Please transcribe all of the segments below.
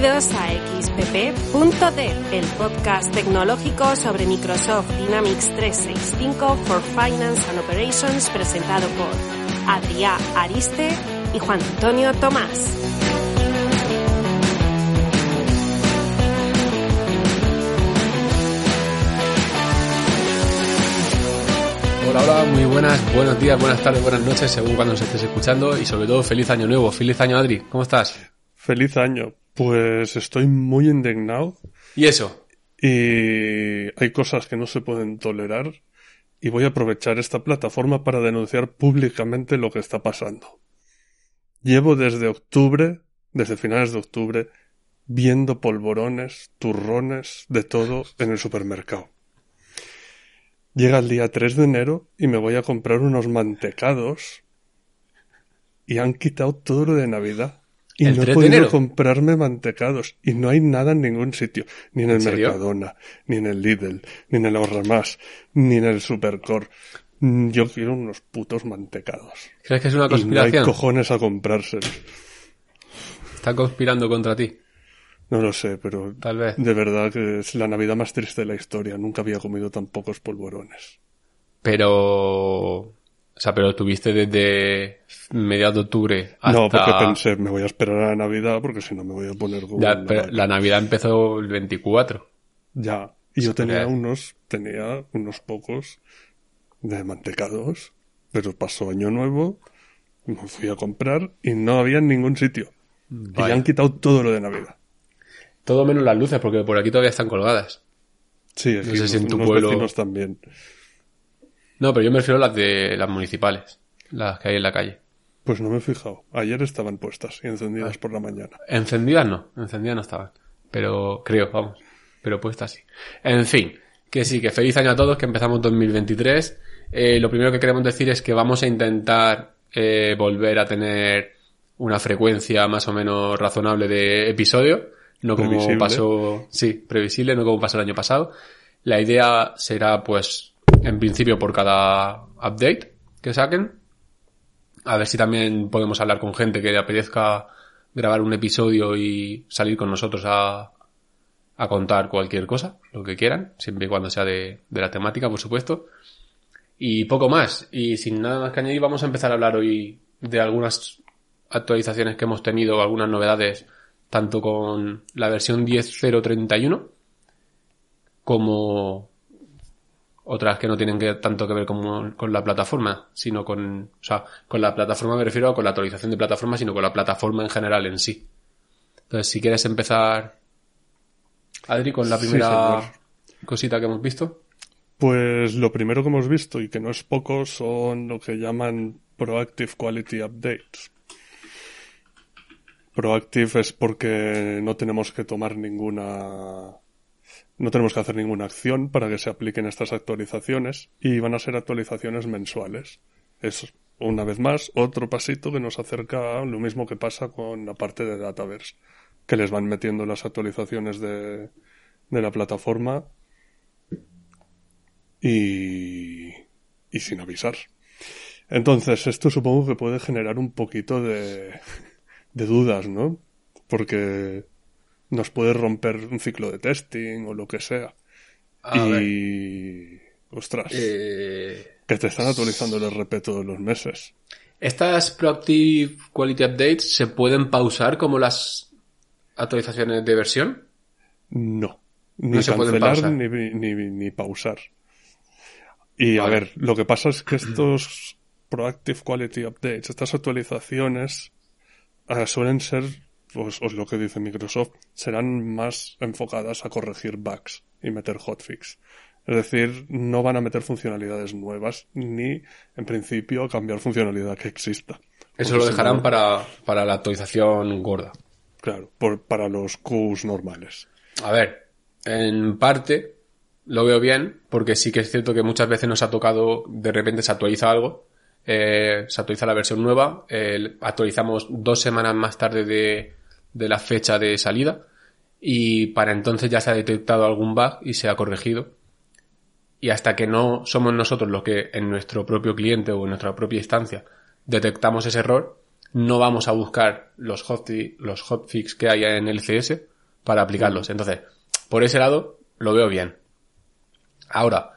Bienvenidos a XPP.dev, el podcast tecnológico sobre Microsoft Dynamics 365 for Finance and Operations presentado por Adrià Ariste y Juan Antonio Tomás. Hola, hola, muy buenas, buenos días, buenas tardes, buenas noches, según cuando nos estés escuchando y sobre todo feliz año nuevo, feliz año Adri, ¿cómo estás? Feliz año. Pues estoy muy indignado. ¿Y eso? Y hay cosas que no se pueden tolerar y voy a aprovechar esta plataforma para denunciar públicamente lo que está pasando. Llevo desde octubre, desde finales de octubre, viendo polvorones, turrones, de todo en el supermercado. Llega el día 3 de enero y me voy a comprar unos mantecados y han quitado todo lo de Navidad. Y ¿El no he 3 de podido comprarme mantecados. Y no hay nada en ningún sitio. Ni en el. Mercadona, ni en el Lidl, ni en el Ahorra Más, ni en el Supercore. Mm, Yo quiero unos putos mantecados. ¿Crees que es una Y no hay conspiración? cojones a comprárselos. Está conspirando contra ti, No lo sé, pero tal vez. de verdad que es la Navidad más triste de la historia. Nunca había comido tan pocos polvorones. Pero... O sea, pero tuviste desde mediados de octubre hasta... No, porque pensé, me voy a esperar a la Navidad porque si no me voy a poner como Ya, pero la Navidad empezó el 24. Ya. Y yo tenía unos, tenía unos pocos de mantecados, pero pasó año nuevo, me fui a comprar y no había en ningún sitio. Y ya han quitado todo lo de Navidad. Todo menos las luces, porque por aquí todavía están colgadas. Sí, aquí sé si en tu pueblo- vecinos también. No, pero yo me refiero a las de las municipales, las que hay en la calle. Pues no me he fijado. Ayer estaban puestas y encendidas Ah. por la mañana. Encendidas no, encendidas no estaban. Pero creo, vamos. Pero puestas sí. En fin, que sí, que feliz año a todos, que empezamos 2023. Eh, lo primero que queremos decir es que vamos a intentar eh, volver a tener una frecuencia más o menos razonable de episodio. No como Previsible. pasó, sí, previsible, no como pasó el año pasado. La idea será, pues, en principio por cada update que saquen. A ver si también podemos hablar con gente que le apetezca grabar un episodio y salir con nosotros a, a contar cualquier cosa, lo que quieran, siempre y cuando sea de, de la temática, por supuesto. Y poco más. Y sin nada más que añadir, vamos a empezar a hablar hoy de algunas actualizaciones que hemos tenido, algunas novedades, tanto con la versión 10.031 como otras que no tienen que, tanto que ver con, con la plataforma, sino con, o sea, con la plataforma me refiero a con la actualización de plataforma, sino con la plataforma en general en sí. Entonces, si quieres empezar, Adri, con la primera cosita que hemos visto. Pues lo primero que hemos visto, y que no es poco, son lo que llaman Proactive Quality Updates. Proactive es porque no tenemos que tomar ninguna... No tenemos que hacer ninguna acción para que se apliquen estas actualizaciones y van a ser actualizaciones mensuales. Es, una vez más, otro pasito que nos acerca a lo mismo que pasa con la parte de Dataverse, que les van metiendo las actualizaciones de, de la plataforma y, y sin avisar. Entonces, esto supongo que puede generar un poquito de, de dudas, ¿no? Porque nos puede romper un ciclo de testing o lo que sea. A ver, y... Ostras, eh, que te están actualizando el RP todos los meses. estas Proactive Quality Updates se pueden pausar como las actualizaciones de versión. No. Ni No se pueden cancelar pausar. ni, ni, ni pausar. Y a ver, lo que pasa es que estos Proactive Quality Updates, estas actualizaciones, eh, suelen ser, pues, os lo que dice Microsoft, serán más enfocadas a corregir bugs y meter hotfix. Es decir, no van a meter funcionalidades nuevas, ni, en principio, cambiar funcionalidad que exista. Eso Porque lo si dejarán no- para, para la actualización gorda. Claro, por- para los Qs normales. A ver, en parte lo veo bien, porque sí que es cierto que muchas veces nos ha tocado, de repente se actualiza algo, eh, se actualiza la versión nueva, eh, actualizamos dos semanas más tarde de, de la fecha de salida, y para entonces ya se ha detectado algún bug y se ha corregido. Y hasta que no somos nosotros los que en nuestro propio cliente o en nuestra propia instancia detectamos ese error, no vamos a buscar los, hotfi- los hotfix que hay en el CS, para aplicarlos. Entonces, por ese lado, lo veo bien. Ahora,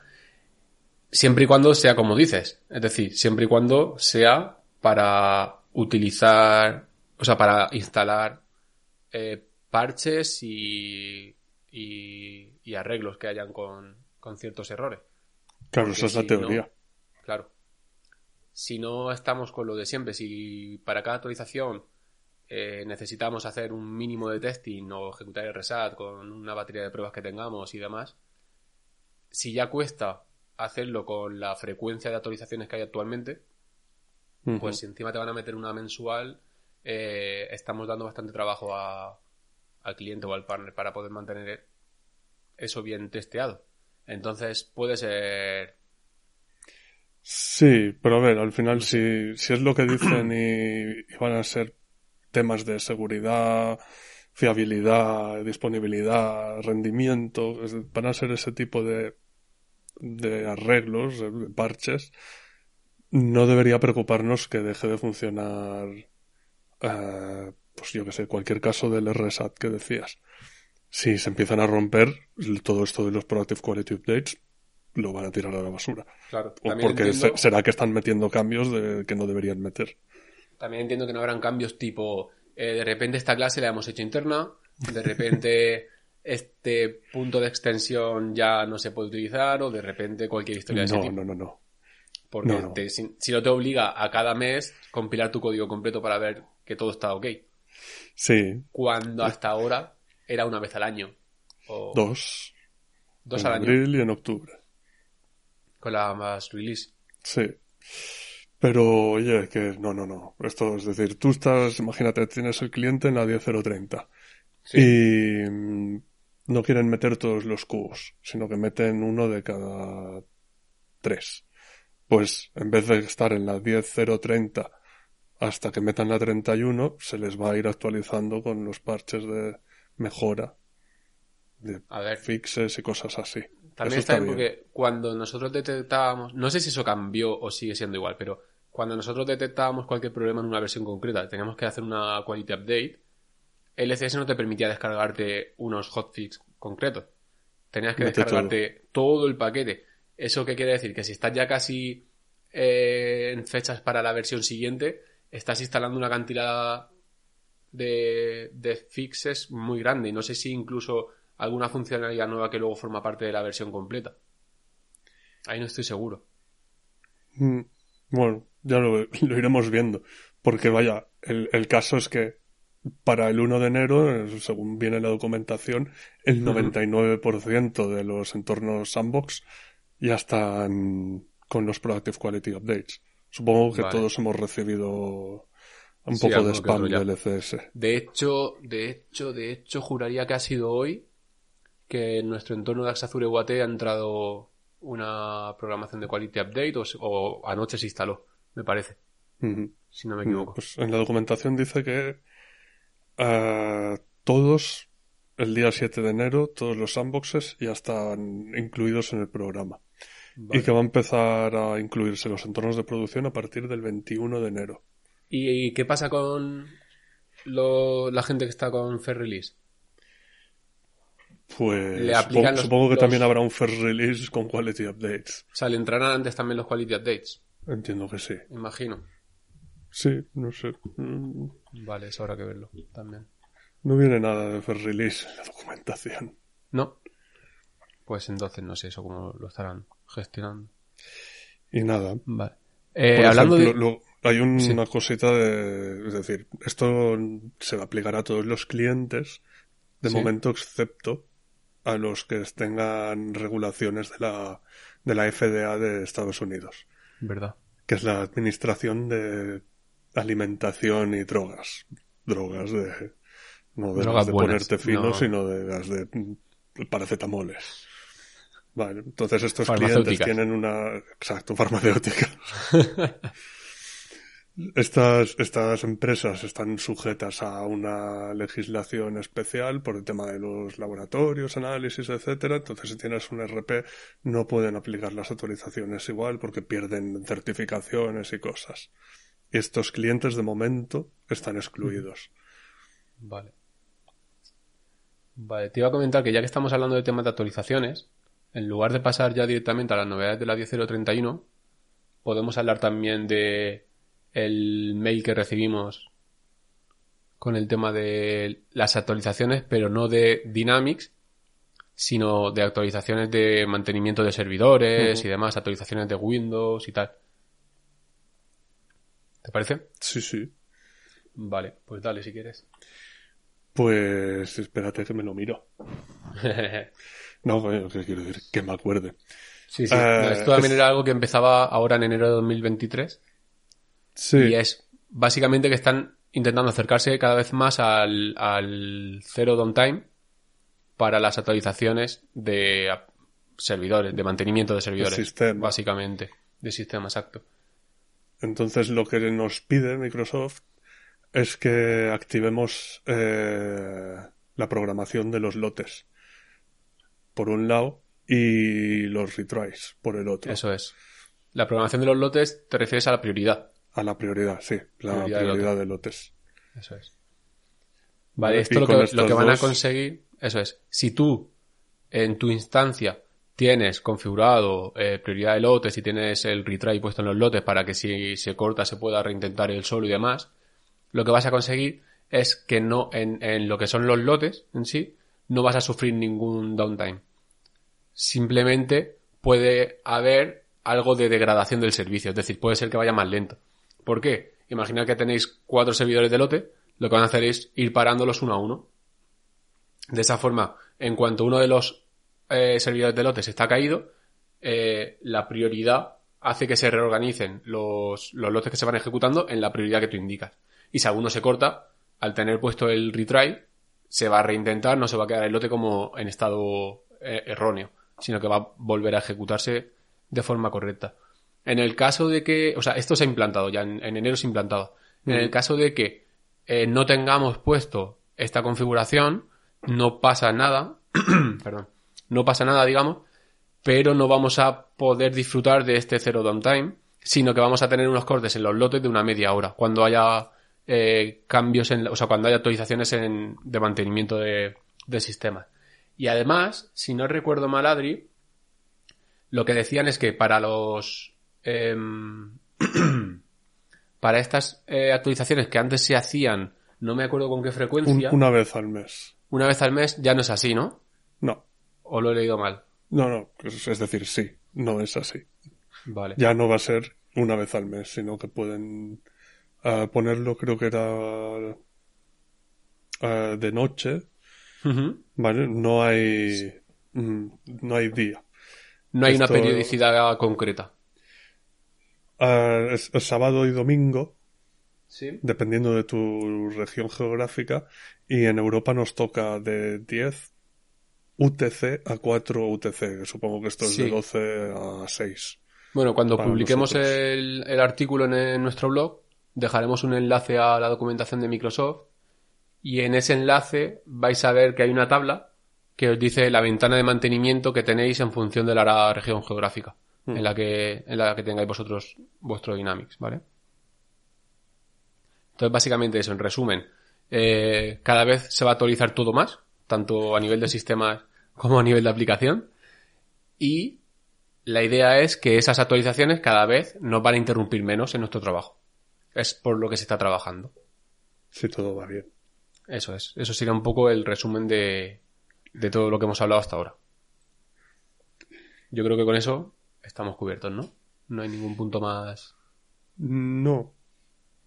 siempre y cuando sea como dices, es decir, siempre y cuando sea para utilizar, o sea, para instalar eh, parches y, y, y, arreglos que hayan con, con ciertos errores. Claro, Porque esa es la teoría. claro. Si no estamos con lo de siempre, si para cada actualización eh, necesitamos hacer un mínimo de testing o ejecutar el reset con una batería de pruebas que tengamos y demás, si ya cuesta hacerlo con la frecuencia de actualizaciones que hay actualmente, pues si encima te van a meter una mensual, eh, estamos dando bastante trabajo al cliente o al partner para poder mantener eso bien testeado. Entonces puede ser. Sí, pero a ver, al final, si, si es lo que dicen y, van a ser temas de seguridad, fiabilidad, disponibilidad, rendimiento, van a ser ese tipo de, de arreglos, de parches, no debería preocuparnos que deje de funcionar, uh, pues yo que sé, cualquier caso del RSAT que decías. Si se empiezan a romper, todo esto de los Proactive Quality Updates lo van a tirar a la basura. Claro. porque será que están metiendo cambios de, que no deberían meter. También entiendo que no habrán cambios tipo, eh, de repente esta clase la hemos hecho interna, de repente este punto de extensión ya no se puede utilizar o de repente cualquier historia de ese tipo. No, no, no. Porque si, no te obliga a cada mes compilar tu código completo para ver que todo está ok. Sí. Cuando hasta ahora era una vez al año. O... Dos. Dos en al abril y en octubre. Con la más release. Sí. Pero, oye, que no, no, no. Esto es decir, tú estás, imagínate, tienes el cliente en la 10030. Sí. Y mm, no quieren meter todos los cubos, sino que meten uno de cada tres pues en vez de estar en la 10.030 hasta que metan la 31, se les va a ir actualizando con los parches de mejora, de fixes y cosas así. También está, bien porque cuando nosotros detectábamos, no sé si eso cambió o sigue siendo igual, pero cuando nosotros detectábamos cualquier problema en una versión concreta, teníamos que hacer una quality update, LCS no te permitía descargarte unos hotfix concretos. Tenías que descargarte todo el paquete. ¿Eso qué quiere decir? Que si estás ya casi eh, en fechas para la versión siguiente, estás instalando una cantidad de, de fixes muy grande. Y no sé si incluso alguna funcionalidad nueva que luego forma parte de la versión completa. Ahí no estoy seguro. Mm, bueno, ya lo, iremos viendo. Porque vaya, el, el, caso es que para el 1 de enero, según viene la documentación, el 99% de los entornos sandbox ya están con los Proactive Quality Updates. Supongo que todos hemos recibido un poco de spam del LCS. De hecho, de hecho, de hecho, juraría que ha sido hoy que en nuestro entorno de Axazure UAT ha entrado una programación de Quality Update o, anoche se instaló, me parece. Si no me equivoco. Pues en la documentación dice que uh, todos el día 7 de enero, todos los sandboxes ya están incluidos en el programa. Y que va a empezar a incluirse los entornos de producción a partir del 21 de enero. ¿Y qué pasa con la gente que está con Fair Release? Pues supongo, que también habrá un Fair Release con Quality Updates. O sea, ¿le entrarán antes también los Quality Updates? Entiendo que sí. Imagino. Sí, no sé. Vale, eso habrá que verlo también. No viene nada de Fair Release en la documentación. No. Pues entonces no sé eso cómo lo estarán gestionando. Y nada. Vale. Eh, hablando de... hay una cosita de... Es decir, esto se va a aplicar a todos los clientes, de momento excepto a los que tengan regulaciones de la, de la FDA de Estados Unidos. ¿Verdad? Que es la Administración de Alimentación y Drogas. Drogas de... No de, de ponerte fino, sino de las de paracetamoles. Vale, entonces estos clientes tienen una... Exacto, farmacéutica. Estas, estas empresas están sujetas a una legislación especial por el tema de los laboratorios, análisis, etcétera. Entonces, si tienes un RP, no pueden aplicar las autorizaciones igual porque pierden certificaciones y cosas. Y estos clientes de momento están excluidos. Vale. Vale, te iba a comentar que ya que estamos hablando de temas de actualizaciones, en lugar de pasar ya directamente a las novedades de la 10.031, podemos hablar también de el mail que recibimos con el tema de las actualizaciones, pero no de Dynamics, sino de actualizaciones de mantenimiento de servidores y demás, actualizaciones de Windows y tal. ¿Te parece? Sí, sí. Vale, pues dale si quieres. Pues espérate que me lo miro. No, ¿qué quiero decir? Que me acuerde. sí, sí. Eh, No, esto también es- era algo que empezaba ahora en enero de 2023 Sí. y es básicamente que están intentando acercarse cada vez más al, al cero downtime para las actualizaciones de servidores, de mantenimiento de servidores. sistema. Básicamente, de sistema, exacto. Entonces lo que nos pide Microsoft es que activemos eh, la programación de los lotes por un lado y los retries por el otro. Eso es. La programación de los lotes te refieres a la prioridad. A la prioridad, sí, la Prioridad de lotes. Eso es. Vale, esto lo que, lo estos que van a conseguir, eso es, si tú en tu instancia tienes configurado eh, prioridad de lotes y tienes el retry puesto en los lotes para que si se corta se pueda reintentar el solo y demás, lo que vas a conseguir es que no, en, en lo que son los lotes en sí, no vas a sufrir ningún downtime. Simplemente puede haber algo de degradación del servicio, es decir, puede ser que vaya más lento. ¿Por qué? Imaginad que tenéis cuatro servidores de lote, lo que van a hacer es ir parándolos uno a uno. De esa forma, en cuanto uno de los eh, servidores de lotes está caído, eh, la prioridad hace que se reorganicen los, los lotes que se van ejecutando en la prioridad que tú indicas. Y si alguno se corta, al tener puesto el retry, se va a reintentar, no se va a quedar el lote como en estado eh, erróneo, sino que va a volver a ejecutarse de forma correcta. En el caso de que, o sea, esto se ha implantado ya, en, en enero se ha implantado. En el caso de que eh, no tengamos puesto esta configuración, no pasa nada, perdón, no pasa nada, digamos, pero no vamos a poder disfrutar de este cero downtime, sino que vamos a tener unos cortes en los lotes de una media hora, cuando haya eh, cambios en, o sea, cuando haya actualizaciones en- de mantenimiento de, del sistema. Y además, si no recuerdo mal, Adri, lo que decían es que para los em, para estas eh, actualizaciones que antes se hacían, no me acuerdo con qué Un- frecuencia, una vez al mes. una vez al mes, ya no es así, ¿no? No, ¿O lo he leído mal? no, no, es es decir, sí, no es así. Vale. Ya no va a ser una vez al mes, sino que pueden ah, ponerlo, creo que era de noche. ¿vale? No hay, mm, no hay día. No hay una periodicidad concreta. Ah, es, es sábado y domingo, Sí. dependiendo de tu región geográfica, y en Europa nos toca de 10 UTC a 4 UTC, supongo que esto es Sí. de 12 a 6. Bueno, cuando publiquemos el, el artículo en, en nuestro blog, dejaremos un enlace a la documentación de Microsoft y en ese enlace vais a ver que hay una tabla que os dice la ventana de mantenimiento que tenéis en función de la región geográfica Mm. en la que en la que tengáis vosotros vuestro Dynamics, ¿vale? Entonces, básicamente eso, en resumen, eh, cada vez se va a actualizar todo más, tanto a nivel de sistemas como a nivel de aplicación, y la idea es que esas actualizaciones cada vez nos van a interrumpir menos en nuestro trabajo. Es por lo que se está trabajando. Si todo va bien. Eso es. Eso sería un poco el resumen de, de todo lo que hemos hablado hasta ahora. Yo creo que con eso estamos cubiertos, ¿no? No hay ningún punto más. No.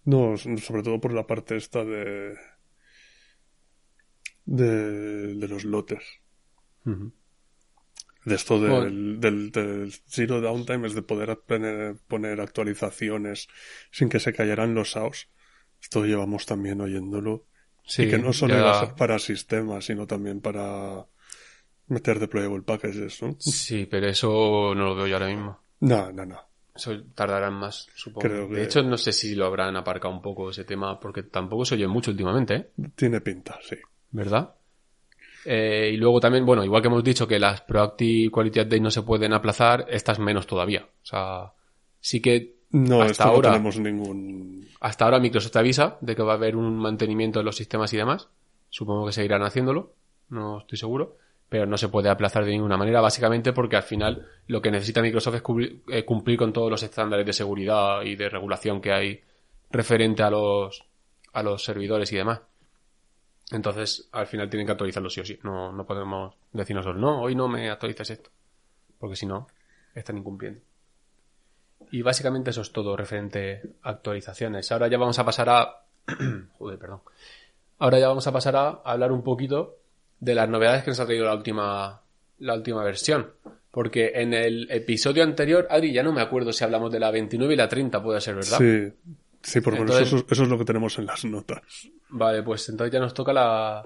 No, sobre todo por la parte esta de. de, de los lotes. De esto del, Bueno. del, del zero downtime es de poder poner, poner actualizaciones sin que se cayeran los SAOs. Esto llevamos también oyéndolo. Sí, y que no solo ya- para sistemas, sino también para meter deployable packages, ¿no? Sí, pero eso no lo veo yo ahora mismo. No, no, no. Eso tardarán más, supongo. Creo que- De hecho, no sé si lo habrán aparcado un poco ese tema, porque tampoco se oye mucho últimamente, ¿eh? Tiene pinta, sí. ¿verdad? Eh, y luego también, bueno, igual que hemos dicho que las Proactive Quality Updates no se pueden aplazar, estas menos todavía. O sea, sí que No, Hasta esto ahora- no tenemos ningún... hasta ahora Microsoft avisa de que va a haber un mantenimiento de los sistemas y demás. Supongo que seguirán haciéndolo. no estoy seguro, pero no se puede aplazar de ninguna manera, básicamente porque al final lo que necesita Microsoft es cubrir- eh, cumplir con todos los estándares de seguridad y de regulación que hay referente a los, a los servidores y demás. Entonces, al final tienen que actualizarlo sí o sí. No, no podemos decir nosotros, no, hoy no me actualizas esto. Porque si no, están incumpliendo. Y básicamente eso es todo referente a actualizaciones. Ahora ya vamos a pasar a... Joder, perdón. Ahora ya vamos a pasar a hablar un poquito de las novedades que nos ha traído la última, la última versión. Porque en el episodio anterior, Adri, ya no me acuerdo si hablamos de la 29 y la 30, puede ser, ¿verdad? Sí, sí, por Entonces- eso, eso es lo que tenemos en las notas. Vale, pues entonces ya nos toca la,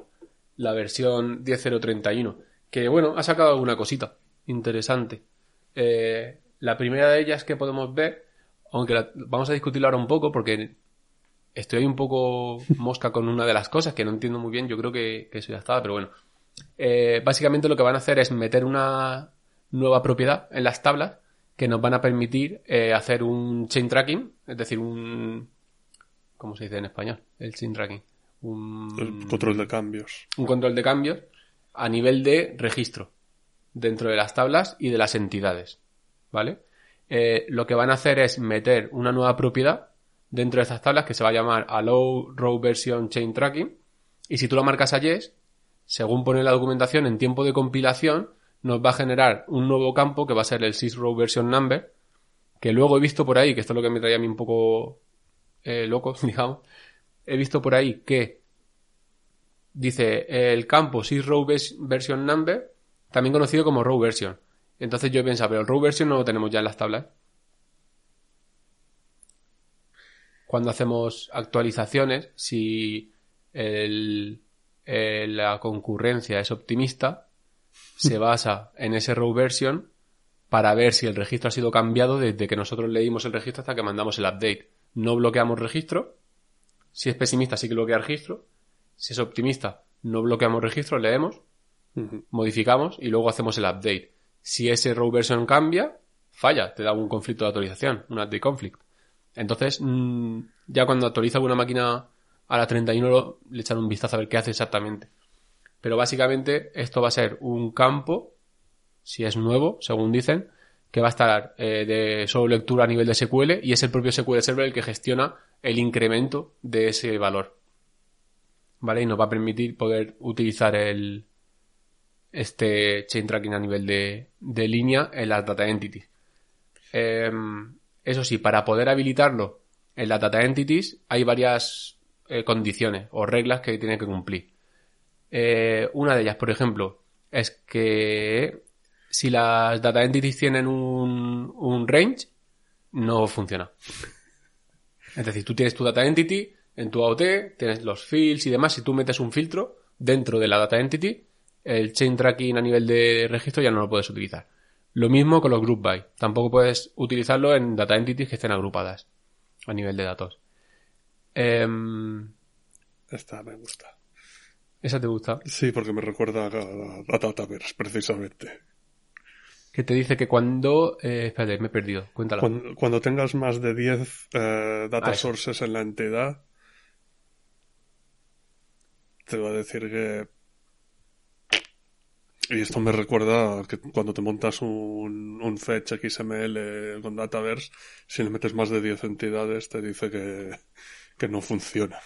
la versión 10.031. Que bueno, ha sacado alguna cosita interesante. Eh, la primera de ellas que podemos ver, aunque la- vamos a discutirla ahora un poco porque estoy un poco mosca con una de las cosas que no entiendo muy bien, yo creo que, que eso ya estaba, pero bueno. Eh, básicamente lo que van a hacer es meter una nueva propiedad en las tablas que nos van a permitir eh, hacer un chain tracking, es decir, un... ¿Cómo se dice en español? El chain tracking. Un, El control de cambios. un control de cambios a nivel de registro dentro de las tablas y de las entidades. ¿Vale? Eh, lo que van a hacer es meter una nueva propiedad dentro de estas tablas que se va a llamar Allow Row Version Chain Tracking. Y si tú lo marcas a Yes, según pone la documentación, en tiempo de compilación, nos va a generar un nuevo campo que va a ser el sysrow version number, que luego he visto por ahí, que esto es lo que me traía a mí un poco eh, loco, digamos, he visto por ahí que dice el campo sysrow vers- version number, también conocido como row version. Entonces yo he pero el row version no lo tenemos ya en las tablas. Cuando hacemos actualizaciones, si eh, la concurrencia es optimista, se basa en ese row version para ver si el registro ha sido cambiado desde que nosotros leímos el registro hasta que mandamos el update. No bloqueamos registro. Si es pesimista, sí que bloquea registro. Si es optimista, no bloqueamos registro, leemos, modificamos y luego hacemos el update. Si ese row version cambia, falla, te da un conflicto de actualización, un update conflict. Entonces, mm, ya cuando actualiza alguna máquina a la 31 lo- le echan un vistazo a ver qué hace exactamente. Pero básicamente esto va a ser un campo, si es nuevo, según dicen, que va a estar eh, de solo lectura a nivel de SQL y es el propio SQL Server el que gestiona el incremento de ese valor. ¿Vale? Y nos va a permitir poder utilizar el, este chain tracking a nivel de, línea en las data entities. Em, eso sí, para poder habilitarlo en las data entities hay varias eh, condiciones o reglas que tiene que cumplir. Eh, una de ellas, por ejemplo, es que si las data entities tienen un, un range, no funciona. Es decir, tú tienes tu data entity en tu AOT, tienes los fields y demás. Si tú metes un filtro dentro de la data entity, el chain tracking a nivel de registro ya no lo puedes utilizar. Lo mismo con los group by. Tampoco puedes utilizarlo en data entities que estén agrupadas a nivel de datos. Em, Esta me gusta. ¿Esa te gusta? Sí, porque me recuerda a, a Dataverse, precisamente. Que te dice que cuando... Eh, espérate, me he perdido. Cuéntala. Cuando, cuando tengas más de 10 eh, data Ah, sources en la entidad, te va a decir que... Y esto me recuerda que cuando te montas un, un fetch XML con Dataverse, si le metes más de 10 entidades, te dice que, que no funciona.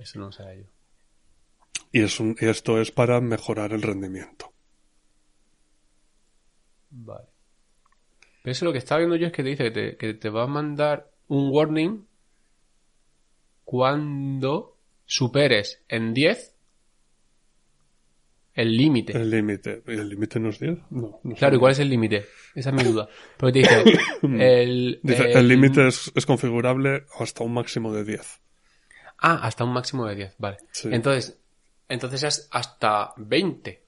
Eso no sabía yo. Y, es un- y esto es para mejorar el rendimiento. Vale. Pero eso lo que estaba viendo yo es que te dice que te, que te va a mandar un warning cuando superes en 10 el límite. El límite. ¿Y el límite no es 10? No. no Claro. ¿y cuál es el límite? Esa es mi duda. Porque te dice, el... Límite es, es configurable hasta un máximo de 10. Ah, hasta un máximo de 10, vale. Sí. Entonces, entonces es hasta 20.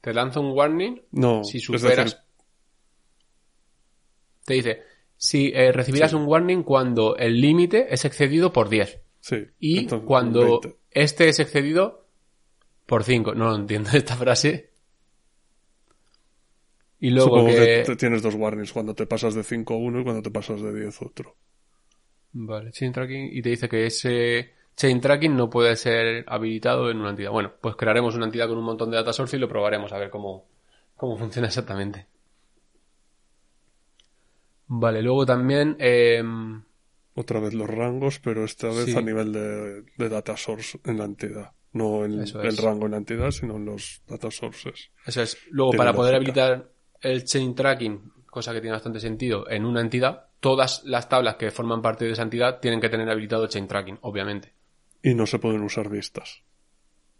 Te lanza un warning No, si superas. decir, Te dice, si eh, recibirás Sí. un warning cuando el límite es excedido por 10. sí. Y entonces, cuando 20. este es excedido por 5. No lo entiendo esta frase. Y luego Supongo que... que... tienes dos warnings, cuando te pasas de 5 a 1 y cuando te pasas de 10 otro. Vale, chain tracking y te dice que ese chain tracking no puede ser habilitado en una entidad. Bueno, pues crearemos una entidad con un montón de data source y lo probaremos a ver cómo, cómo funciona exactamente. Vale, luego también... Eh, Otra vez los rangos, pero esta vez Sí. a nivel de, de data source en la entidad. No en Eso el es. rango en la entidad, sino en los data sources. Eso es. Luego, Tiene para poder lógica. habilitar el chain tracking, cosa que tiene bastante sentido, en una entidad, todas las tablas que forman parte de esa entidad tienen que tener habilitado chain tracking, obviamente. Y no se pueden usar vistas.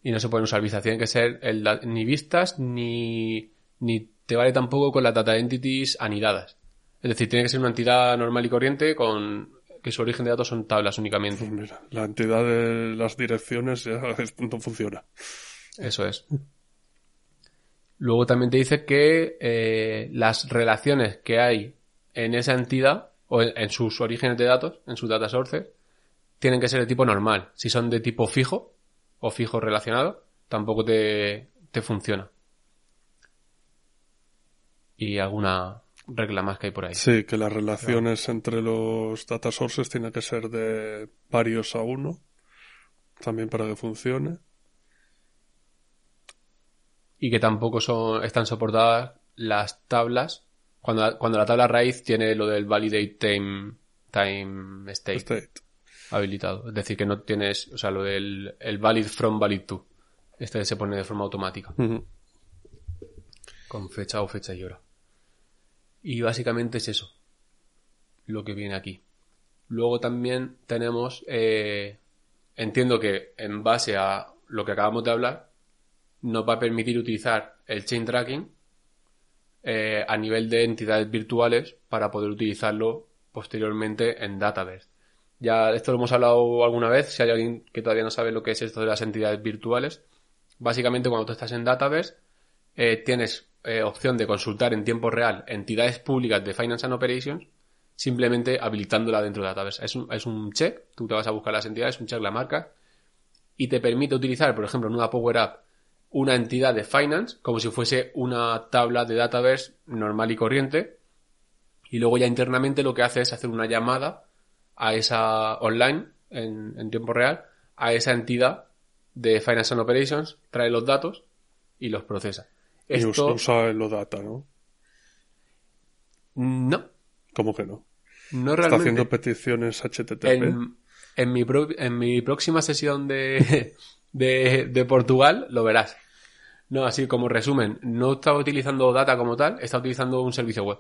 Y no se pueden usar vistas. Tienen que ser el ni vistas ni, ni te vale tampoco con las data entities anidadas. Es decir, tiene que ser una entidad normal y corriente con que su origen de datos son tablas únicamente. Mira, la entidad de las direcciones ya no funciona. Eso es. Luego también te dice que eh, las relaciones que hay en esa entidad o en, en sus orígenes de datos, en sus data sources, tienen que ser de tipo normal. Si son de tipo fijo o fijo relacionado, tampoco te, te funciona. Y alguna regla más que hay por ahí. Sí, que las relaciones entre los data sources tienen que ser de varios a uno. También para que funcione. Y que tampoco son, están soportadas las tablas cuando la, cuando la tabla raíz tiene lo del validate time, time state. State. habilitado. Es decir, que no tienes, o sea, lo del el valid from valid to. Este se pone de forma automática, con fecha o fecha y hora. Y básicamente es eso, lo que viene aquí. Luego también tenemos, eh, entiendo que en base a lo que acabamos de hablar, nos va a permitir utilizar el chain tracking eh, a nivel de entidades virtuales para poder utilizarlo posteriormente en Dataverse. Ya esto lo hemos hablado alguna vez, si hay alguien que todavía no sabe lo que es esto de las entidades virtuales. Básicamente cuando tú estás en Dataverse eh, tienes eh, opción de consultar en tiempo real entidades públicas de Finance and Operations simplemente habilitándola dentro de Dataverse. Es un, es un check, tú te vas a buscar las entidades, un check la marca y te permite utilizar, por ejemplo, en una Power App una entidad de Finance como si fuese una tabla de Dataverse normal y corriente y luego ya internamente lo que hace es hacer una llamada a esa online en, en tiempo real a esa entidad de Finance and Operations, trae los datos y los procesa. Y Esto usa el OData, ¿no? no, ¿Cómo que no? no Está realmente. haciendo peticiones HTTP. En, en mi pro- en mi próxima sesión de, de, de Portugal lo verás. No, así como resumen, no estaba utilizando data como tal, está utilizando un servicio web.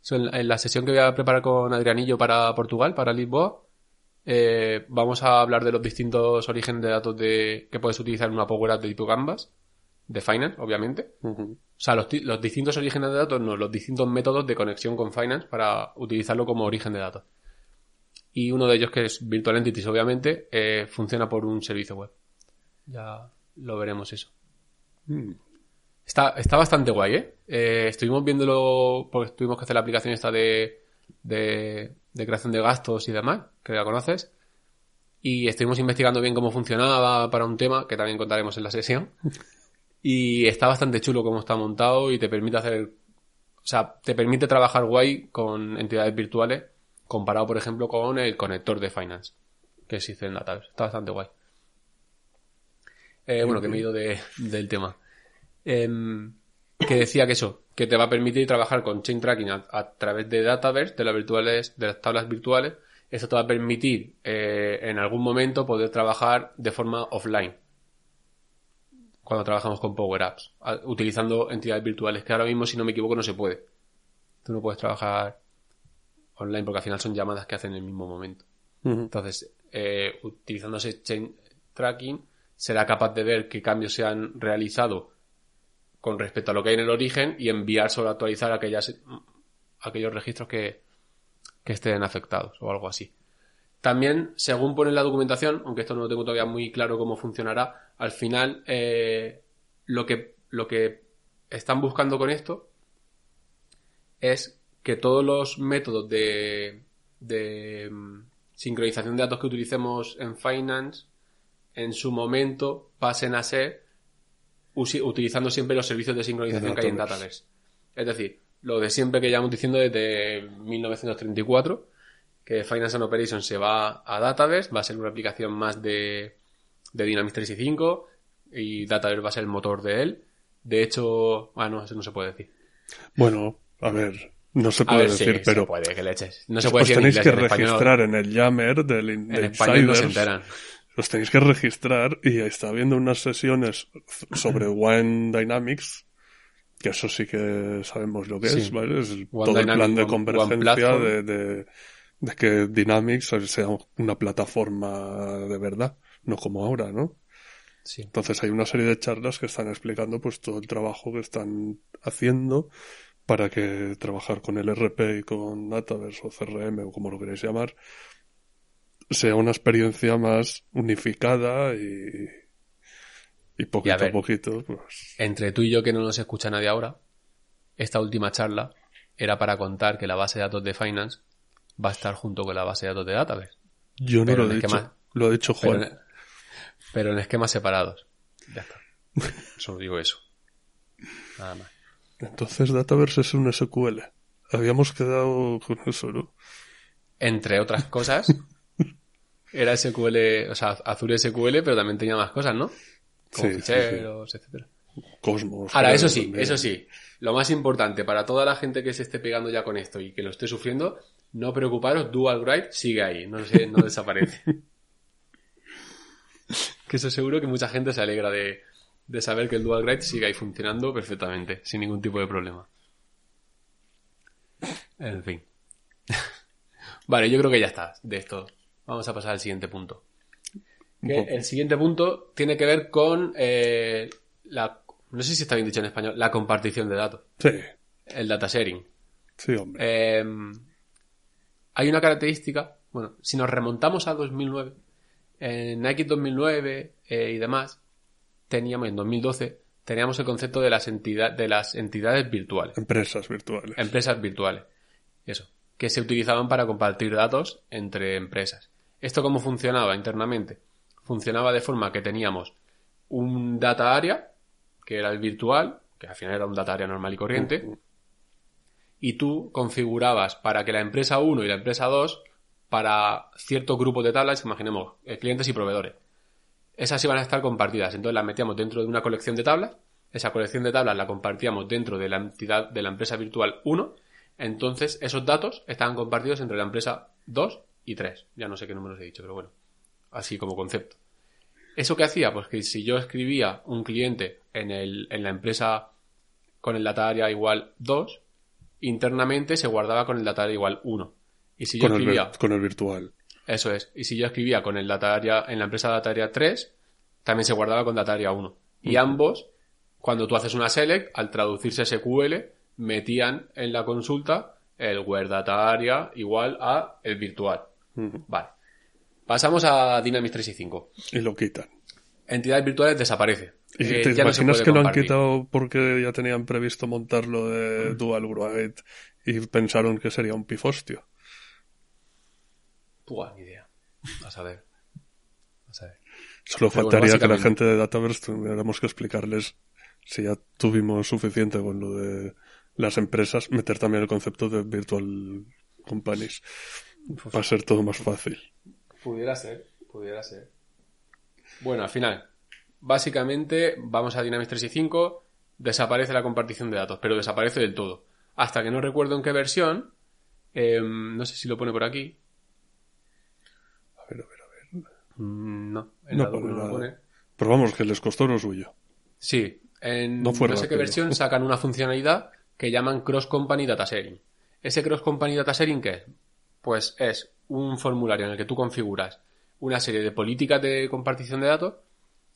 So, en, en la sesión que voy a preparar con Adrianillo para Portugal, para Lisboa, eh, vamos a hablar de los distintos orígenes de datos de, que puedes utilizar en una Power App de tipo Canvas, de Finance, obviamente. O sea, los, los distintos orígenes de datos, no, los distintos métodos de conexión con Finance para utilizarlo como origen de datos. Y uno de ellos, que es Virtual Entities, obviamente, eh, funciona por un servicio web. Ya lo veremos eso. Mm. Está, está bastante guay, ¿eh? Eh, Estuvimos viéndolo porque tuvimos que hacer la aplicación esta de, de, de creación de gastos y demás, que la conoces. Y estuvimos investigando bien cómo funcionaba para un tema que también contaremos en la sesión. Y está bastante chulo cómo está montado y te permite hacer, o sea, te permite trabajar guay con entidades virtuales comparado, por ejemplo, con el conector de Finance que existe en Dataverse. Está bastante guay. Eh, bueno, que me he ido de- del tema. Em, que decía que eso, que te va a permitir trabajar con chain tracking a, través de Dataverse, de las virtuales, de las tablas virtuales. Eso te va a permitir eh, en algún momento poder trabajar de forma offline. Cuando trabajamos con Power Apps, utilizando entidades virtuales, que ahora mismo, si no me equivoco, no se puede. Tú no puedes trabajar online porque al final son llamadas que hacen en el mismo momento. Entonces, eh, utilizando ese chain tracking, será capaz de ver qué cambios se han realizado con respecto a lo que hay en el origen y enviar sobre actualizar aquellas, aquellos registros que, que estén afectados o algo así. También, según pone en la documentación, aunque esto no lo tengo todavía muy claro cómo funcionará, al final eh, lo, que, lo que están buscando con esto es que todos los métodos de, de mm, sincronización de datos que utilicemos en Finance en su momento pasen a ser utilizando siempre los servicios de sincronización que hay en. Dataverse. Es decir, lo de siempre que llevamos diciendo desde 1934, que Finance and Operations se va a Dataverse, va a ser una aplicación más de, de Dynamics 365 y Dataverse va a ser el motor de él. De hecho, ah, no, eso no se puede decir. Bueno, a ver, no se puede ver, sí, decir, pero se puede, que. No se puede os decir tenéis inglés, que en español- registrar en el Yammer del in- En no se Insiders. enteran. Os tenéis que registrar y está habiendo unas sesiones sobre One Dynamics, que eso sí que sabemos lo que Sí. es, ¿vale? Es One todo el plan de One- convergencia de, de, de que Dynamics sea una plataforma de verdad, no como ahora, ¿no? Sí. Entonces hay una serie de charlas que están explicando pues todo el trabajo que están haciendo para que trabajar con el RP y con Dataverse o CRM o como lo queréis llamar sea una experiencia más unificada y, y poquito Y a poquito pues Entre tú y yo, que no nos escucha nadie ahora, esta última charla era para contar que la base de datos de Finance va a estar junto con la base de datos de Database. yo no Pero lo he dicho, esquema- lo ha dicho Pero Juan. en, pero en esquemas separados. Ya está. Solo digo eso. Nada más. Entonces Dataverse es un SQL. Habíamos quedado con eso, ¿no? Entre otras cosas, era SQL, o sea, Azure SQL, pero también tenía más cosas, ¿no? Como Sí, sí, ficheros, etcétera. Cosmos. Ahora, eso sí, también. eso sí. Lo más importante para toda la gente que se esté pegando ya con esto y que lo esté sufriendo, no preocuparos, Dual Write sigue ahí, no, se- no desaparece. que eso seguro que mucha gente se alegra de, de saber que el Dual Write sigue ahí funcionando perfectamente, sin ningún tipo de problema. En fin. vale, yo creo que ya está de esto. Vamos a pasar al siguiente punto. Que el siguiente punto tiene que ver con eh, la... No sé si está bien dicho en español, la compartición de datos, Sí, el data sharing. sí, hombre. Eh, hay una característica, bueno, si nos remontamos a 2009, en Nike 2009 eh, y demás, teníamos en 2012 teníamos el concepto de las entidades de las entidades virtuales, Empresas virtuales. empresas virtuales, eso, que se utilizaban para compartir datos entre empresas. ¿Esto cómo funcionaba internamente? Funcionaba de forma que teníamos un data area, que era el virtual, que al final era un data area normal y corriente, y tú configurabas para que la empresa 1 y la empresa 2, para ciertos grupos de tablas, imaginemos, eh, clientes y proveedores, esas iban a estar compartidas. Entonces las metíamos dentro de una colección de tablas, esa colección de tablas la compartíamos dentro de la entidad de la empresa virtual 1, entonces esos datos estaban compartidos entre la empresa 2 y 3. Ya no sé qué números he dicho, pero bueno, así como concepto. ¿Eso qué hacía? Pues que si yo escribía un cliente en, el, en la empresa con el data area igual 2, internamente se guardaba con el data area igual 1. Y si yo con, escribía, con el virtual. Eso es, y si yo escribía con el data area, en la empresa data area 3, también se guardaba con data area 1. Y ambos, cuando tú haces una select, al traducirse SQL, metían en la consulta el where data area igual a el virtual. Vale. Pasamos a Dynamics 365. Y lo quitan. Entidades virtuales desaparece. ¿Y Eh, te no imaginas que lo han quitado porque ya tenían previsto montar lo de Dual Write y pensaron que sería un pifostio? Buah, ni idea. A saber. A saber. Solo Pero bueno, faltaría que la gente de Dataverse tuviéramos que explicarles si ya tuvimos suficiente con lo de las empresas, meter también el concepto de Virtual Companies. Va a ser todo más fácil. Pudiera ser, pudiera ser. Bueno, al final, básicamente vamos a Dynamics 365, desaparece la compartición de datos, pero desaparece del todo. Hasta que no recuerdo en qué versión, em, no sé si lo pone por aquí. A ver, a ver, a ver. Mm, No, en No la no lo pone. Pero vamos, que les costó lo suyo. Sí, en No no, sé qué versión sacan una funcionalidad que llaman Cross Company Data Sharing. ¿Ese Cross Company Data Sharing qué es? Pues es un formulario en el que tú configuras una serie de políticas de compartición de datos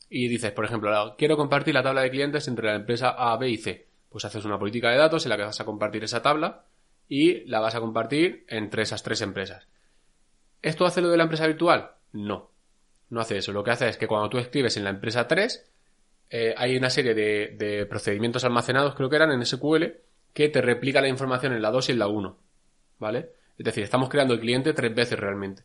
y dices, por ejemplo, la- quiero compartir la tabla de clientes entre la empresa A, B y C. Pues haces una política de datos en la que vas a compartir esa tabla y la vas a compartir entre esas tres empresas. ¿Esto hace lo de la empresa virtual? No. No hace eso. Lo que hace es que cuando tú escribes en la empresa 3, eh, hay una serie de, de procedimientos almacenados, creo que eran en SQL, que te replica la información en la 2 y en la 1. ¿Vale? Es decir, estamos creando el cliente tres veces realmente.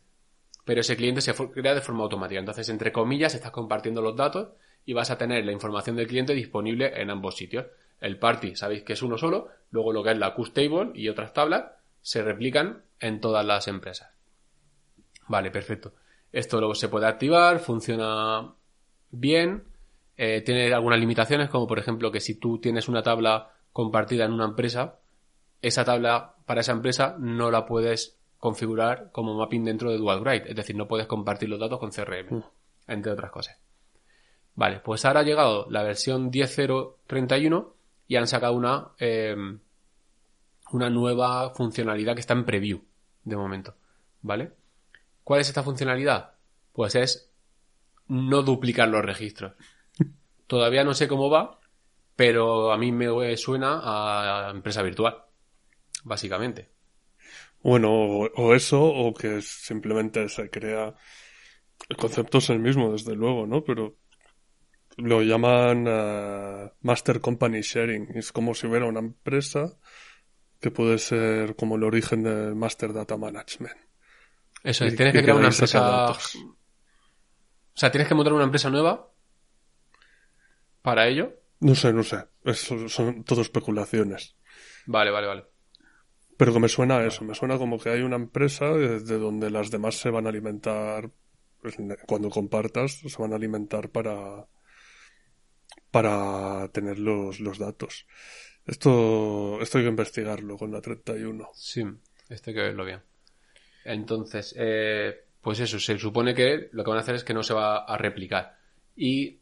Pero ese cliente se crea de forma automática. Entonces, entre comillas, estás compartiendo los datos y vas a tener la información del cliente disponible en ambos sitios. El party, sabéis que es uno solo, luego lo que es la custable y otras tablas se replican en todas las empresas. Vale, perfecto. Esto luego se puede activar, funciona bien, eh, tiene algunas limitaciones, como por ejemplo que si tú tienes una tabla compartida en una empresa, esa tabla para esa empresa no la puedes configurar como mapping dentro de DualWrite, es decir, no puedes compartir los datos con CRM, Mm. entre otras cosas. Vale, pues ahora ha llegado la versión 10.031 y han sacado una, eh, una nueva funcionalidad que está en preview de momento. ¿Vale? ¿Cuál es esta funcionalidad? Pues es no duplicar los registros. Todavía no sé cómo va, pero a mí me suena a empresa virtual, básicamente. Bueno, o, eso, o que simplemente se crea. El concepto es el mismo, desde luego, ¿no? Pero lo llaman eh, Master Company Sharing. Es como si hubiera una empresa que puede ser como el origen del Master Data Management. Eso es, tienes que que crear una empresa. O sea, tienes que montar una empresa nueva para ello. No sé, no sé. Eso son todo especulaciones. Vale, vale, vale. Pero que me suena a eso, me suena como que hay una empresa de de donde las demás se van a alimentar, pues, cuando compartas, se van a alimentar para, para tener los, los datos. Esto, esto hay que investigarlo con la 31. Sí, este hay que verlo bien. Entonces, eh, pues eso, se supone que lo que van a hacer es que no se va a replicar. Y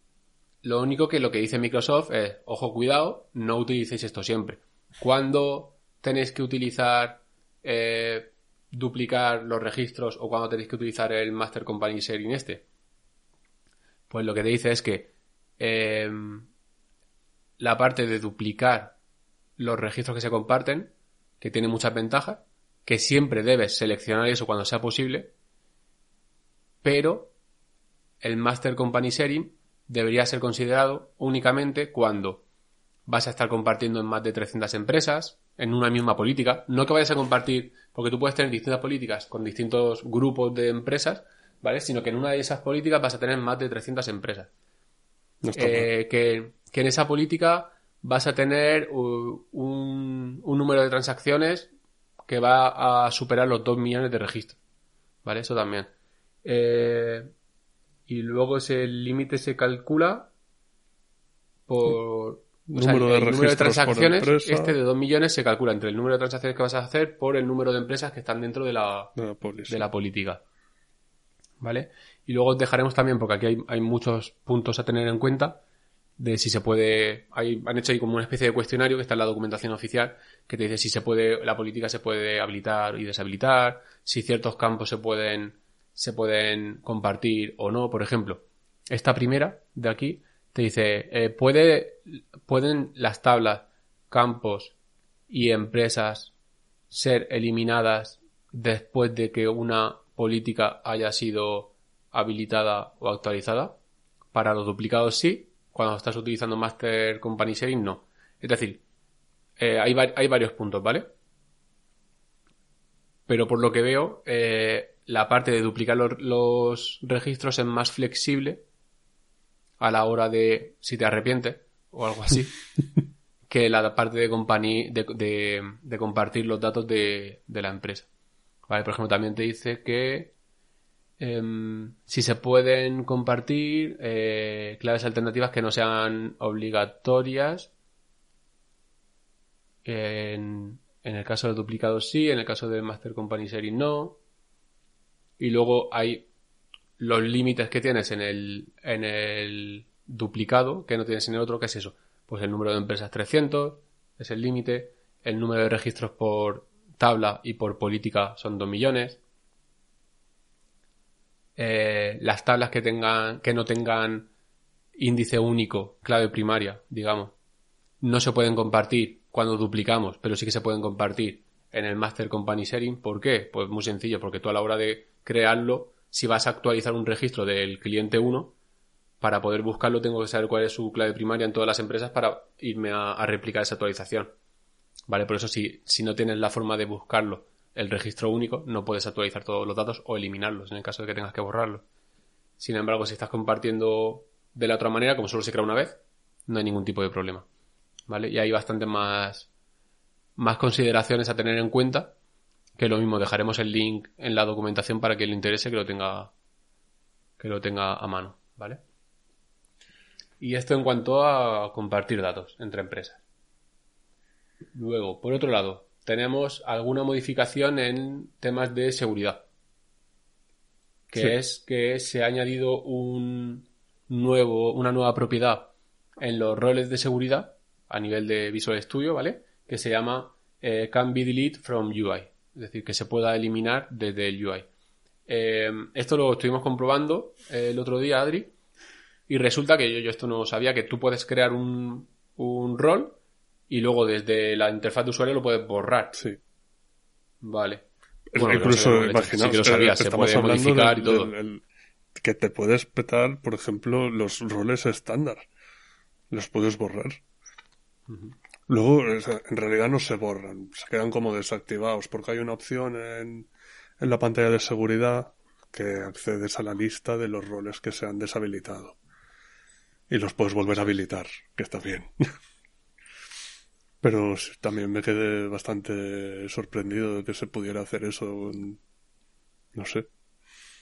lo único que lo que dice Microsoft es, ojo, cuidado, no utilicéis esto siempre. Cuando tenéis que utilizar, eh, duplicar los registros o cuando tenéis que utilizar el Master Company Sharing este, pues lo que te dice es que eh, la parte de duplicar los registros que se comparten, que tiene muchas ventajas, que siempre debes seleccionar eso cuando sea posible, pero el Master Company Sharing debería ser considerado únicamente cuando vas a estar compartiendo en más de 300 empresas, en una misma política, no que vayas a compartir, porque tú puedes tener distintas políticas con distintos grupos de empresas, ¿vale? Sino que en una de esas políticas vas a tener más de 300 empresas. No. Eh, que, que en esa política vas a tener un, un número de transacciones que va a superar los 2 millones de registros. ¿Vale? Eso también. Eh, y luego ese límite se calcula por... o sea, Número de el número de transacciones, este de 2 millones se calcula entre el número de transacciones que vas a hacer por el número de empresas que están dentro de la, de la policy. de la política. ¿Vale? Y luego os dejaremos también, porque aquí hay, hay muchos puntos a tener en cuenta, de si se puede, hay, han hecho ahí como una especie de cuestionario que está en la documentación oficial, que te dice si se puede, la política se puede habilitar y deshabilitar, si ciertos campos se pueden, se pueden compartir o no. Por ejemplo, esta primera de aquí te dice, eh, puede, pueden las tablas, campos y empresas ser eliminadas después de que una política haya sido habilitada o actualizada. Para los duplicados sí, cuando estás utilizando Master Company Sharing no. Es decir, eh, hay, va- hay varios puntos, ¿vale? Pero por lo que veo, eh, la parte de duplicar los, los registros es más flexible a la hora de si te arrepientes o algo así que la parte de, company, de, de- de compartir los datos de, de la empresa. Vale, por ejemplo, también te dice que em, si se pueden compartir eh, claves alternativas que no sean obligatorias. En, en el caso de duplicados sí, en el caso de Master Company Sharing no. Y luego hay los límites que tienes en el, en el duplicado, que no tienes en el otro, ¿qué es eso? Pues el número de empresas 300 es el límite, el número de registros por tabla y por política son 2 millones. Eh, las tablas que tengan, que no tengan índice único, clave primaria, digamos, no se pueden compartir cuando duplicamos, pero sí que se pueden compartir en el Master Company Sharing. ¿Por qué? Pues muy sencillo, porque tú a la hora de crearlo, si vas a actualizar un registro del cliente 1, para poder buscarlo tengo que saber cuál es su clave primaria en todas las empresas para irme a, a replicar esa actualización. Vale, por eso si, si no tienes la forma de buscarlo, el registro único, no puedes actualizar todos los datos o eliminarlos en el caso de que tengas que borrarlos. Sin embargo, si estás compartiendo de la otra manera, como solo se crea una vez, no hay ningún tipo de problema. ¿Vale? Y hay bastante más, más consideraciones a tener en cuenta Que lo mismo, dejaremos el link en la documentación para que le interese que lo tenga, que lo tenga a mano, ¿vale? Y esto en cuanto a compartir datos entre empresas. Luego, por otro lado, tenemos alguna modificación en temas de seguridad. Que Sí. es que se ha añadido un nuevo, una nueva propiedad en los roles de seguridad a nivel de Visual Studio, ¿vale? Que se llama eh, Can be delete from UI. Es decir, que se pueda eliminar desde el UI. Eh, esto lo estuvimos comprobando eh, el otro día, Adri, y resulta que yo, yo esto no sabía, que tú puedes crear un, un rol y luego desde la interfaz de usuario lo puedes borrar. Sí. Vale. Bueno, no incluso, imaginaos, sí que lo sabía, se puede modificar y todo. el- que te puedes petar, por ejemplo, los roles estándar. Los puedes borrar. Luego, en realidad no se borran, se quedan como desactivados, porque hay una opción en, en la pantalla de seguridad que accedes a la lista de los roles que se han deshabilitado. Y los puedes volver a habilitar, que está bien. Pero también me quedé bastante sorprendido de que se pudiera hacer eso. en- No sé.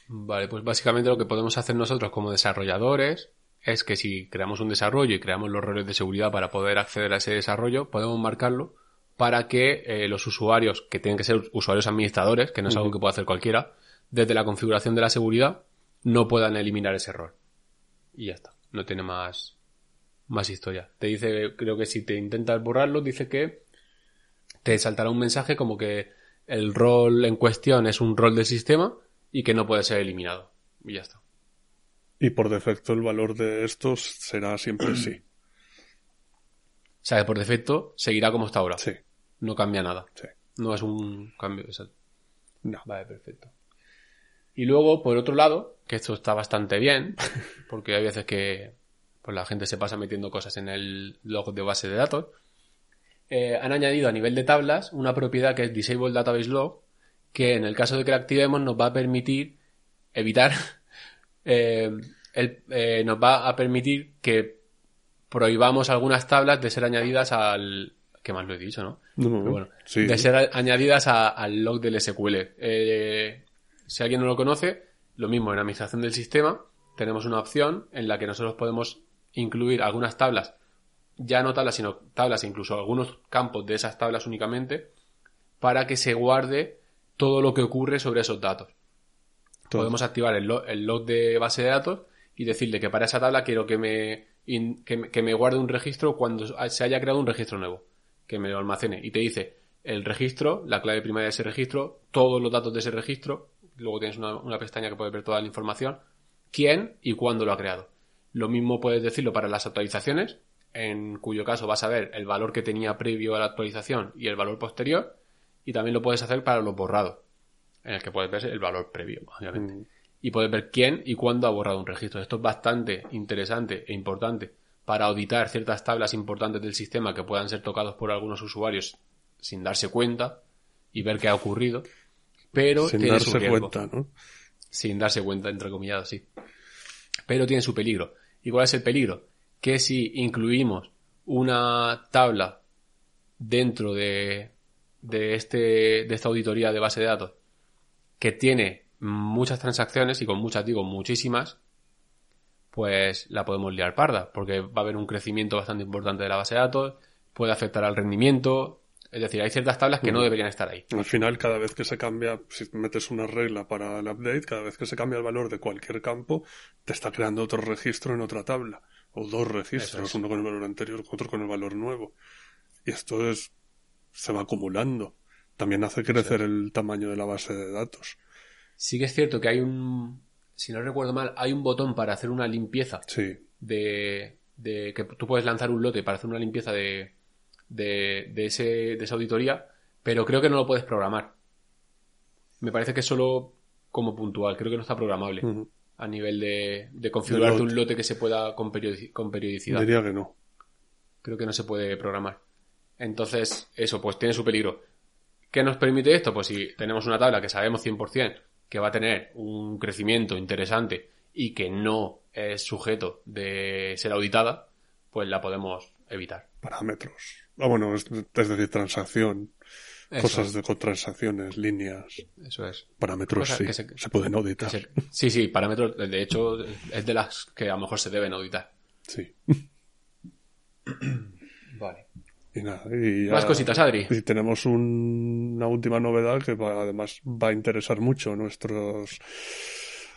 Vale, pues básicamente lo que podemos hacer nosotros como desarrolladores es que si creamos un desarrollo y creamos los roles de seguridad para poder acceder a ese desarrollo, podemos marcarlo para que eh, los usuarios, que tienen que ser usuarios administradores, que no es algo que pueda hacer cualquiera, desde la configuración de la seguridad, no puedan eliminar ese rol. Y ya está, no tiene más, más historia. Te dice, creo que si te intentas borrarlo, dice que te saltará un mensaje como que el rol en cuestión es un rol del sistema y que no puede ser eliminado. Y ya está. Y por defecto el valor de estos será siempre sí. O sea, que por defecto seguirá como está ahora. Sí, No cambia nada. sí. No es un cambio. exacto. No. Vale, perfecto. Y luego, por otro lado, que esto está bastante bien, porque hay veces que pues, la gente se pasa metiendo cosas en el log de base de datos, eh, han añadido a nivel de tablas una propiedad que es Disable Database Log, que en el caso de que la activemos nos va a permitir evitar, eh, el- eh, nos va a permitir que prohibamos algunas tablas de ser añadidas al... ¿Qué más lo he dicho, no? No, Pero bueno, sí. de ser añadidas a- al log del SQL. Eh, si alguien no lo conoce, lo mismo en administración del sistema, tenemos una opción en la que nosotros podemos incluir algunas tablas, ya no tablas, sino tablas, e incluso algunos campos de esas tablas únicamente, para que se guarde todo lo que ocurre sobre esos datos. Todo. Podemos activar el, lo- el log de base de datos y decirle que para esa tabla quiero que me, in- que, me- que me guarde un registro cuando se haya creado un registro nuevo, que me lo almacene. Y te dice el registro, la clave primaria de ese registro, todos los datos de ese registro, luego tienes una, una pestaña que puede ver toda la información, quién y cuándo lo ha creado. Lo mismo puedes decirlo para las actualizaciones, en cuyo caso vas a ver el valor que tenía previo a la actualización y el valor posterior, y también lo puedes hacer para los borrados, en el que puedes ver el valor previo, obviamente. Mm. Y puedes ver quién y cuándo ha borrado un registro. Esto es bastante interesante e importante para auditar ciertas tablas importantes del sistema que puedan ser tocados por algunos usuarios sin darse cuenta y ver qué ha ocurrido. Pero Sin tiene su darse riesgo cuenta, ¿no? sin darse cuenta, entre comillas, sí. Pero tiene su peligro. ¿Y cuál es el peligro? Que si incluimos una tabla dentro de, de, este, de esta auditoría de base de datos que tiene muchas transacciones, y con muchas digo muchísimas, pues la podemos liar parda, porque va a haber un crecimiento bastante importante de la base de datos, puede afectar al rendimiento, es decir, hay ciertas tablas que no Mm. deberían estar ahí. Al final, cada vez que se cambia, si metes una regla para el update, cada vez que se cambia el valor de cualquier campo, te está creando otro registro en otra tabla. O dos registros, es. uno con el valor anterior, otro con el valor nuevo. Y esto es, se va acumulando. También hace crecer el tamaño de la base de datos. Sí que es cierto que hay un, si no recuerdo mal, hay un botón para hacer una limpieza Sí, de, de que tú puedes lanzar un lote para hacer una limpieza de, de, de, ese, de esa auditoría, pero creo que no lo puedes programar. Me parece que es solo como puntual, creo que no está programable a nivel de, lote. un lote que se pueda con, periodi- con periodicidad. diría que no. Creo que no se puede programar. Entonces, eso, pues tiene su peligro. ¿Qué nos permite esto? Pues si tenemos una tabla que sabemos 100% que va a tener un crecimiento interesante y que no es sujeto de ser auditada, pues la podemos evitar. Parámetros. Ah, bueno, es, es decir, transacción. Eso cosas es. de con transacciones, líneas, Eso es. parámetros, sí, que se... se- pueden auditar. Se- Sí, sí, parámetros, de hecho, es de las que a lo mejor se deben auditar. Sí. Vale. Y nada, y ya- Más cositas, Adri. Y tenemos un- una última novedad que va- además va a interesar mucho a nuestros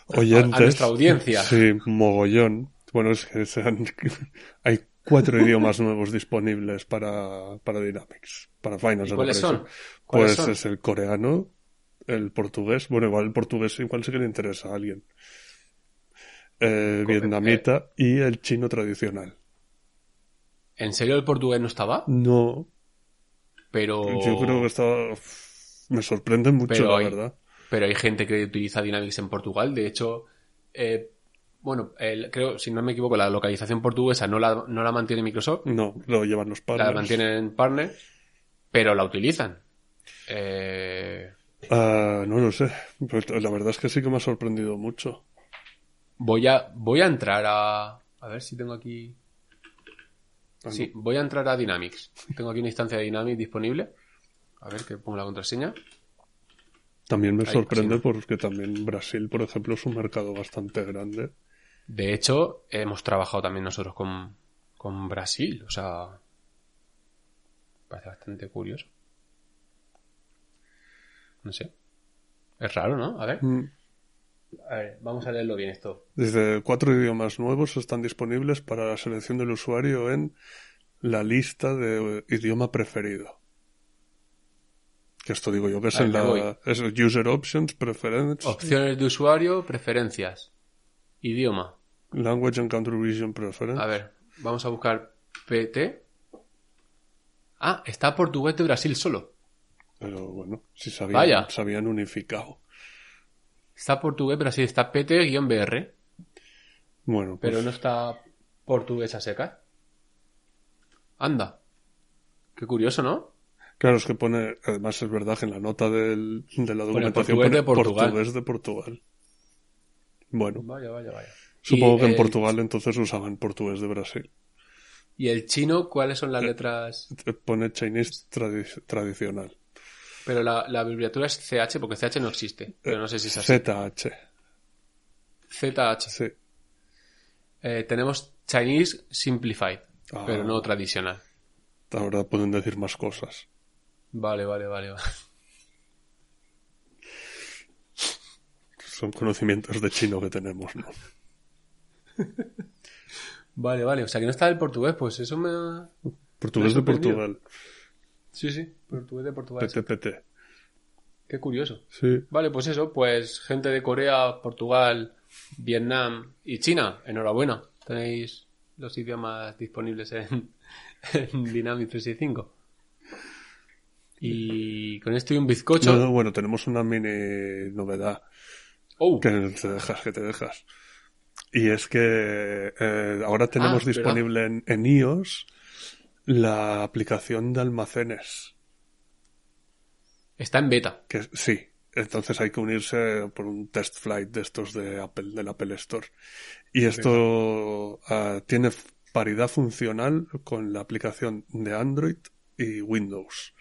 oyentes. A- a nuestra audiencia. Sí, mogollón. Bueno, es que sean, hay cuatro idiomas nuevos disponibles para, para Dynamics, para Finance ¿Y cuáles son? ¿Cuáles Pues son? es el coreano, el portugués, bueno, igual el portugués igual sí que le interesa a alguien. Co- vietnamita y el chino tradicional. ¿En serio el portugués no estaba? No, Pero... yo creo que está... Me sorprende mucho, Pero la hay- verdad. Pero hay gente que utiliza Dynamics en Portugal. De hecho, eh, bueno, el- creo, si no me equivoco, la localización portuguesa no la, no la mantiene Microsoft, No, lo llevan los la padres. mantienen partner, pero la utilizan. Eh, Ah, no lo sé. Pues la verdad es que sí que me ha sorprendido mucho. voy a voy a entrar a a ver si tengo aquí Ah, sí voy a entrar a Dynamics tengo aquí una instancia de Dynamics disponible a ver que pongo la contraseña También me sorprende sí. porque también Brasil, por ejemplo, es un mercado bastante grande. De hecho hemos trabajado también nosotros con con Brasil o sea parece bastante curioso. No sé. Es raro no a ver. Mm. a ver vamos a leerlo bien esto. Dice, cuatro idiomas nuevos están disponibles para la selección del usuario en la lista de idioma preferido. Que esto digo yo que es Ahí en la es User Options, Preference, opciones de usuario preferencias. Idioma Language and Country Region Preference. A ver, vamos a buscar PT. Ah, está portugués de Brasil solo. Pero bueno, si sabían, Vaya. se habían unificado. Está portugués Brasil, está PT-BR, Bueno, pero pues, no está portugués a secas. Anda. Qué curioso, ¿no? claro, es que pone, además es verdad que en la nota del, de la documentación portugués de pone Portugal. portugués de Portugal. Bueno, Vaya, vaya, vaya. Supongo que en el- Portugal entonces usaban portugués de Brasil. ¿Y el chino cuáles son las letras? Eh, Pone Chinese tradi- tradicional. Pero la, la abreviatura es CH porque CH no existe. Pero no sé si es así. ZH. ZH. Sí. Eh, tenemos Chinese Simplified, Ah. pero no tradicional. Ahora pueden decir más cosas. Vale, vale, vale. vale. Son conocimientos de chino que tenemos, ¿no? Vale, vale. O sea, que no está el portugués, pues eso me ha... Portugués Me de ha. Portugal. Sí, sí. Portugués de Portugal. PTPT. Qué curioso. Sí. Vale, pues eso. Pues gente de Corea, Portugal, Vietnam y China. Enhorabuena. Tenéis los idiomas disponibles en, en Dynamics 365. Y con esto y un bizcocho. No, no, bueno, tenemos una mini novedad. ¡Oh! Que te dejas, que te dejas. Y es que eh, ahora tenemos Ah, ¿verdad? disponible en, en iOS la aplicación de almacenes. Está en beta. Que sí, entonces hay que unirse por un test flight de estos de Apple, del Apple Store. Y esto ah, tiene paridad funcional con la aplicación de Android y Windows.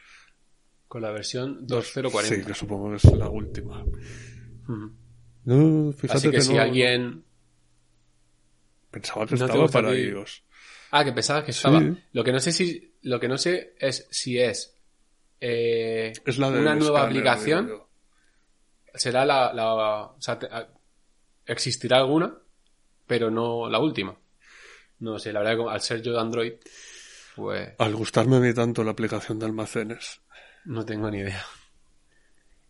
Con la versión Sí, 2040. que supongo que es la última. No, fíjate Así que, si no- alguien... Pensaba que no estaba para ti. iOS. Ah, que pensabas que estaba. Sí. Lo que no sé si... Lo que no sé es si es... eh, Es la de una nueva aplicación. será la, la o sea, te- existirá alguna, pero no la última. No sé, la verdad que al ser yo de Android, pues Al gustarme a mí tanto la aplicación de almacenes. no tengo ni idea.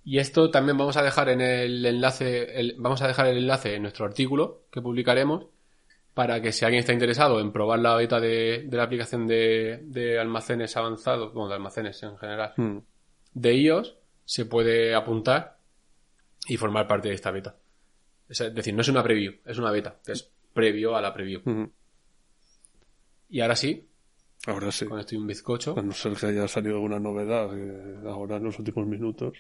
Y esto también vamos a dejar en el enlace, el- vamos a dejar el enlace en nuestro artículo que publicaremos para que si alguien está interesado en probar la beta de, de la aplicación de, de almacenes avanzados, bueno, de almacenes en general, Hmm. de iOS, se puede apuntar y formar parte de esta beta. Es decir, no es una preview, es una beta, que es previo a la preview. Hmm. Y ahora sí, Ahora sí. con esto y un bizcocho A no ser que haya salido alguna novedad eh, ahora en los últimos minutos,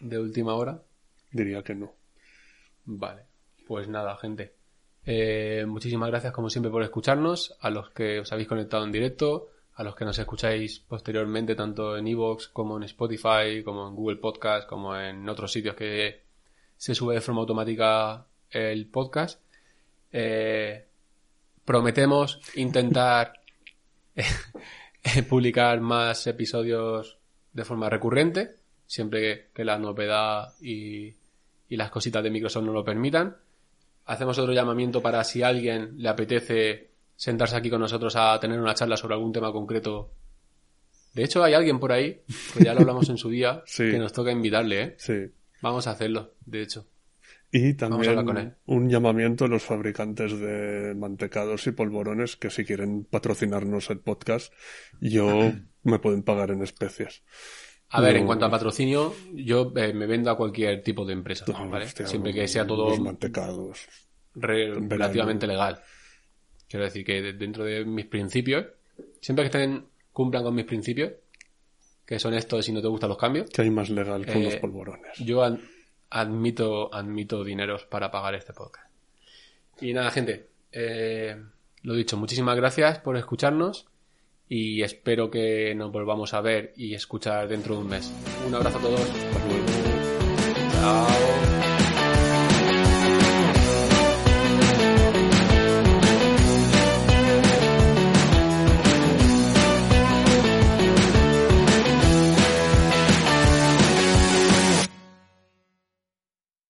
de última hora. diría que no. Vale, pues nada, gente. Eh, muchísimas gracias como siempre por escucharnos, a los que os habéis conectado en directo, a los que nos escucháis posteriormente, tanto en Evox como en Spotify, como en Google Podcast, como en otros sitios que se sube de forma automática el podcast. Eh, prometemos intentar publicar más episodios de forma recurrente, siempre que la novedad y, las cositas de Microsoft nos lo permitan. Hacemos otro llamamiento para si a alguien le apetece sentarse aquí con nosotros a tener una charla sobre algún tema concreto. De hecho, hay alguien por ahí, que ya lo hablamos en su día, Sí. que nos toca invitarle, ¿eh? Sí. Vamos a hacerlo, de hecho. Y también un llamamiento a los fabricantes de mantecados y polvorones que si quieren patrocinarnos el podcast, yo me pueden pagar en especias. A ver, en cuanto a patrocinio, yo eh, me vendo a cualquier tipo de empresa, No, ¿vale? hostia, Siempre que sea todo Los re- relativamente legal. Quiero decir que de- dentro de mis principios, siempre que estén, cumplan con mis principios, que son estos si no te gustan los cambios, Que hay más legal que Eh, unos polvorones. yo ad- admito, admito dineros para pagar este podcast. Y nada, gente, eh, lo dicho, muchísimas gracias por escucharnos y espero que nos volvamos a ver y escuchar dentro de un mes. Un abrazo a todos. Chao.